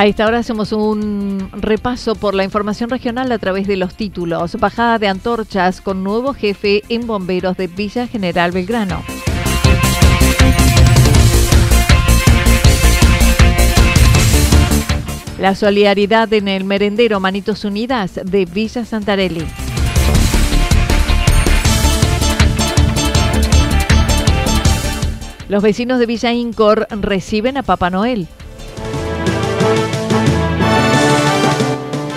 A esta hora hacemos un repaso por la información regional a través de los títulos. Bajada de antorchas con nuevo jefe en bomberos de Villa General Belgrano. La solidaridad en el merendero Manitos Unidas de Villa Santarelli. Los vecinos de Villa Incor reciben a Papá Noel.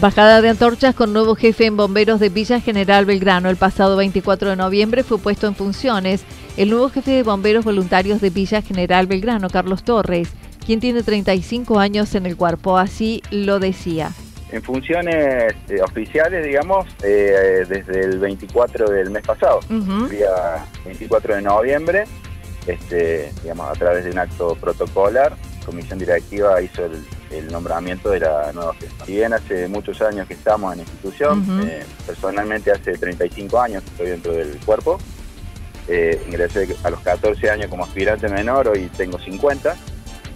Bajada de antorchas con nuevo jefe en bomberos de Villa General Belgrano. El pasado 24 de noviembre fue puesto en funciones el nuevo jefe de bomberos voluntarios de Villa General Belgrano, Carlos Torres, quien tiene 35 años en el cuerpo. Así lo decía. En funciones eh, oficiales, digamos, eh, desde el 24 del mes pasado, día 24 de noviembre, este, digamos, a través de un acto protocolar, comisión directiva hizo el, nombramiento de la nueva jefa. Si bien hace muchos años que estamos en la institución, eh, personalmente hace 35 años que estoy dentro del cuerpo, eh, ingresé a los 14 años como aspirante menor, hoy tengo 50.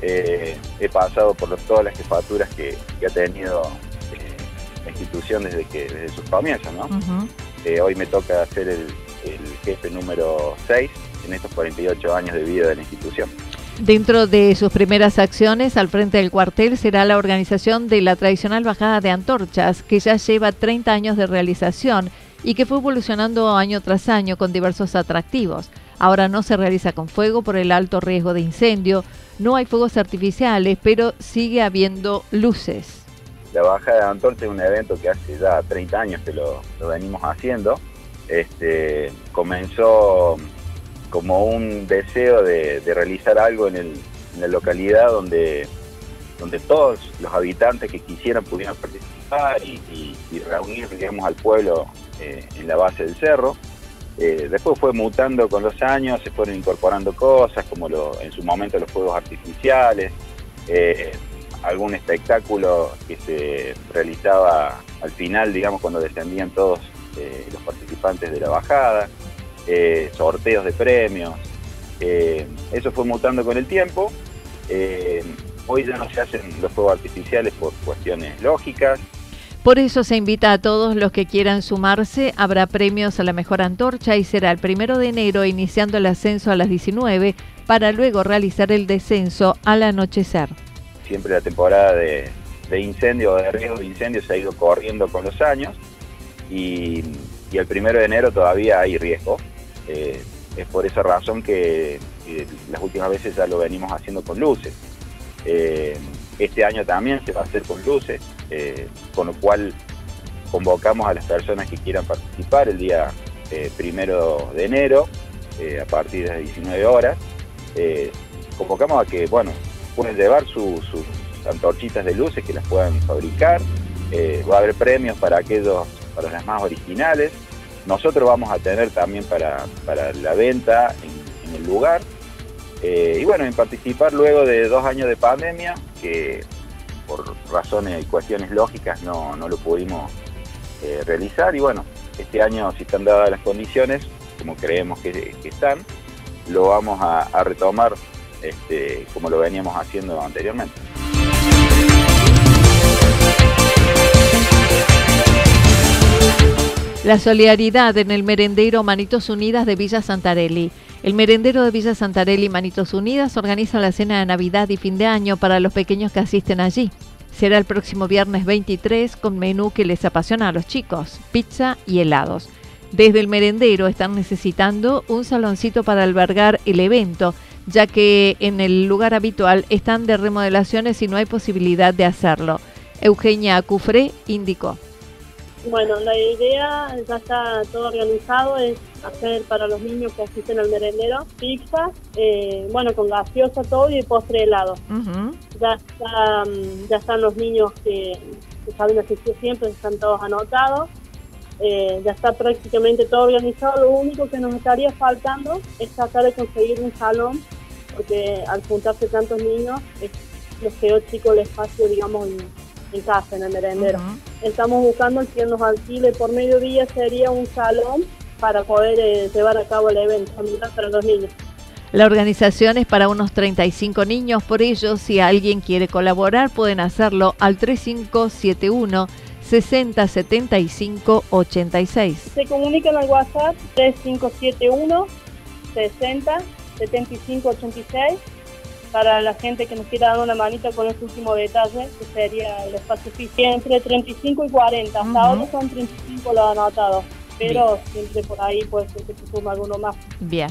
Eh, he pasado por todas las jefaturas que, ha tenido la institución desde que desde sus comienzos. ¿no? hoy me toca ser el, el jefe número 6 en estos 48 años de vida de la institución. Dentro de sus primeras acciones al frente del cuartel será la organización de la tradicional bajada de antorchas, que ya lleva 30 años de realización y que fue evolucionando año tras año con diversos atractivos. Ahora no se realiza con fuego por el alto riesgo de incendio, no hay fuegos artificiales, pero sigue habiendo luces. La bajada de antorchas es un evento que hace ya 30 años que lo, venimos haciendo. Este, comenzó como un deseo de, realizar algo en, la localidad donde, donde todos los habitantes que quisieran pudieran participar y, reunir digamos, al pueblo eh, en la base del cerro. Eh, después fue mutando con los años, se fueron incorporando cosas como lo, en su momento los fuegos artificiales, eh, algún espectáculo que se realizaba al final, digamos, cuando descendían todos los participantes de la bajada. Eh, sorteos de premios. Eh, eso fue mutando con el tiempo. Eh, hoy ya no se hacen los fuegos artificiales por cuestiones lógicas. Por eso se invita a todos los que quieran sumarse. Habrá premios a la mejor antorcha y será el primero de enero iniciando el ascenso a las 19 para luego realizar el descenso al anochecer. Siempre la temporada de, de incendio o de riesgo de incendio se ha ido corriendo con los años y, y el primero de enero todavía hay riesgo. Eh, es por esa razón que las últimas veces ya lo venimos haciendo con luces. Eh, este año también se va a hacer con luces, eh, con lo cual convocamos a las personas que quieran participar el día primero de enero, a partir de las 19 horas. convocamos a que, bueno, pueden llevar sus antorchitas de luces que las puedan fabricar. va a haber premios para aquellos, para las más originales. Nosotros vamos a tener también para, la venta en el lugar eh, y bueno, en participar luego de dos años de pandemia, que por razones y cuestiones lógicas no, lo pudimos eh, realizar. Y bueno, este año, si están dadas las condiciones, como creemos que, están, lo vamos a, retomar este, como lo veníamos haciendo anteriormente. La solidaridad en el merendero Manitos Unidas de Villa Santarelli. El merendero de Villa Santarelli Manitos Unidas organiza la cena de Navidad y fin de año para los pequeños que asisten allí. Será el próximo viernes 23 con menú que les apasiona a los chicos, pizza y helados. Desde el merendero están necesitando un saloncito para albergar el evento, ya que en el lugar habitual están de remodelaciones y no hay posibilidad de hacerlo. Eugenia Cufré indicó. Bueno, la idea ya está todo organizado, es hacer para los niños que asisten al merendero pizza, eh, bueno, con gaseosa todo y postre helado. ya, mm, ya están los niños que, saben asistir siempre, están todos anotados. Eh, ya está prácticamente todo organizado. Lo único que nos estaría faltando es tratar de conseguir un salón, porque al juntarse tantos niños, es, los quedó chico el espacio, digamos, en casa, en el merendero. Estamos buscando que nos alquile por mediodía sería un salón para poder eh, llevar a cabo el evento para los niños. La organización es para unos 35 niños, por ello, si alguien quiere colaborar, pueden hacerlo al 3571 6075 86. Se comunican al WhatsApp 3571 60 75 86 para la gente que nos quiera dar una manita con este último detalle, que sería el espacio físico, entre 35 y 40. Hasta ahora son 35 los anotados, pero siempre por ahí puede ser que se suma alguno más. Bien.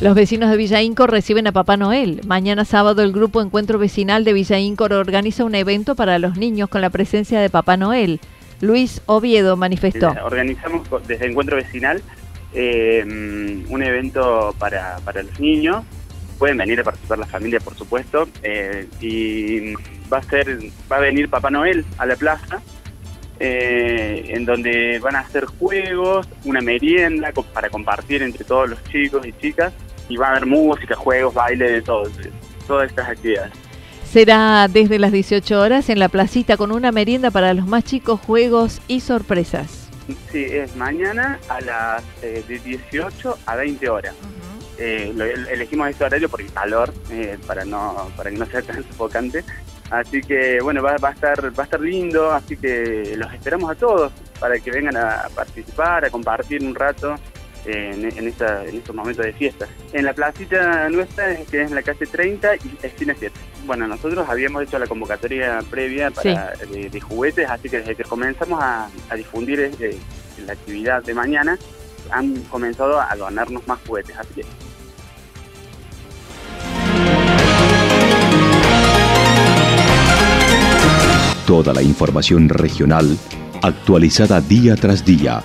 Los vecinos de Villa Incor reciben a Papá Noel. Mañana sábado el grupo Encuentro Vecinal de Villa Incor organiza un evento para los niños con la presencia de Papá Noel. Luis Oviedo manifestó. Organizamos desde Encuentro Vecinal eh, un evento para, para los niños. Pueden venir a participar la familia, por supuesto. Eh, y va a ser, va a venir Papá Noel a la plaza, eh, en donde van a hacer juegos, una merienda para compartir entre todos los chicos y chicas. Y va a haber música, juegos, baile, de todo, todas estas actividades. Será desde las 18 horas en la placita con una merienda para los más chicos, juegos y sorpresas. Sí, es mañana a las eh, de 18 a 20 horas. Eh, elegimos este horario por el calor, eh, para no para que no sea tan sofocante. Así que bueno, va, va, a estar va a estar lindo, así que los esperamos a todos para que vengan a participar, a compartir un rato en, en, estos momentos de fiesta. En la placita nuestra, que es en la calle 30 y esquina 7. Bueno, nosotros habíamos hecho la convocatoria previa para, de, juguetes, así que desde que comenzamos a, difundir eh, la actividad de mañana, han comenzado a donarnos más juguetes. Así que Toda la información regional actualizada día tras día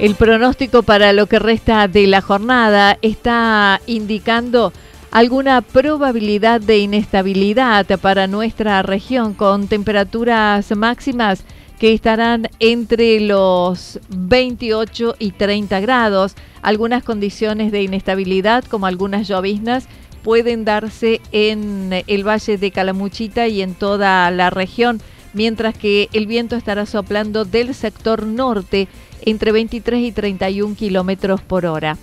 El pronóstico para lo que resta de la jornada está indicando alguna probabilidad de inestabilidad para nuestra región con temperaturas máximas que estarán entre los 28 y 30 grados, algunas condiciones de inestabilidad como algunas lloviznas pueden darse en el valle de Calamuchita y en toda la región, mientras que el viento estará soplando del sector norte entre 23 y 31 kilómetros por hora.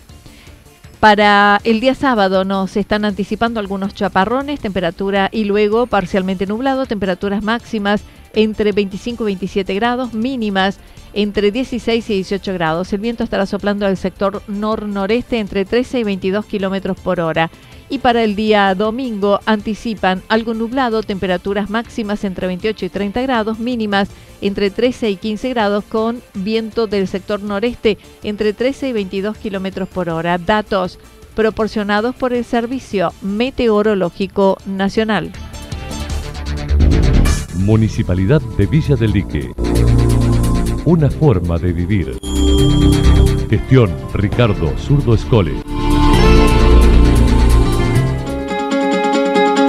Para el día sábado nos están anticipando algunos chaparrones, temperatura y luego parcialmente nublado, temperaturas máximas entre 25 y 27 grados, mínimas entre 16 y 18 grados. El viento estará soplando al sector nor-noreste entre 13 y 22 kilómetros por hora. Y para el día domingo anticipan algo nublado, temperaturas máximas entre 28 y 30 grados, mínimas entre 13 y 15 grados, con viento del sector noreste entre 13 y 22 kilómetros por hora. Datos proporcionados por el Servicio Meteorológico Nacional. Municipalidad de Villa del Lique. Una forma de vivir. Gestión Ricardo Zurdo Escole.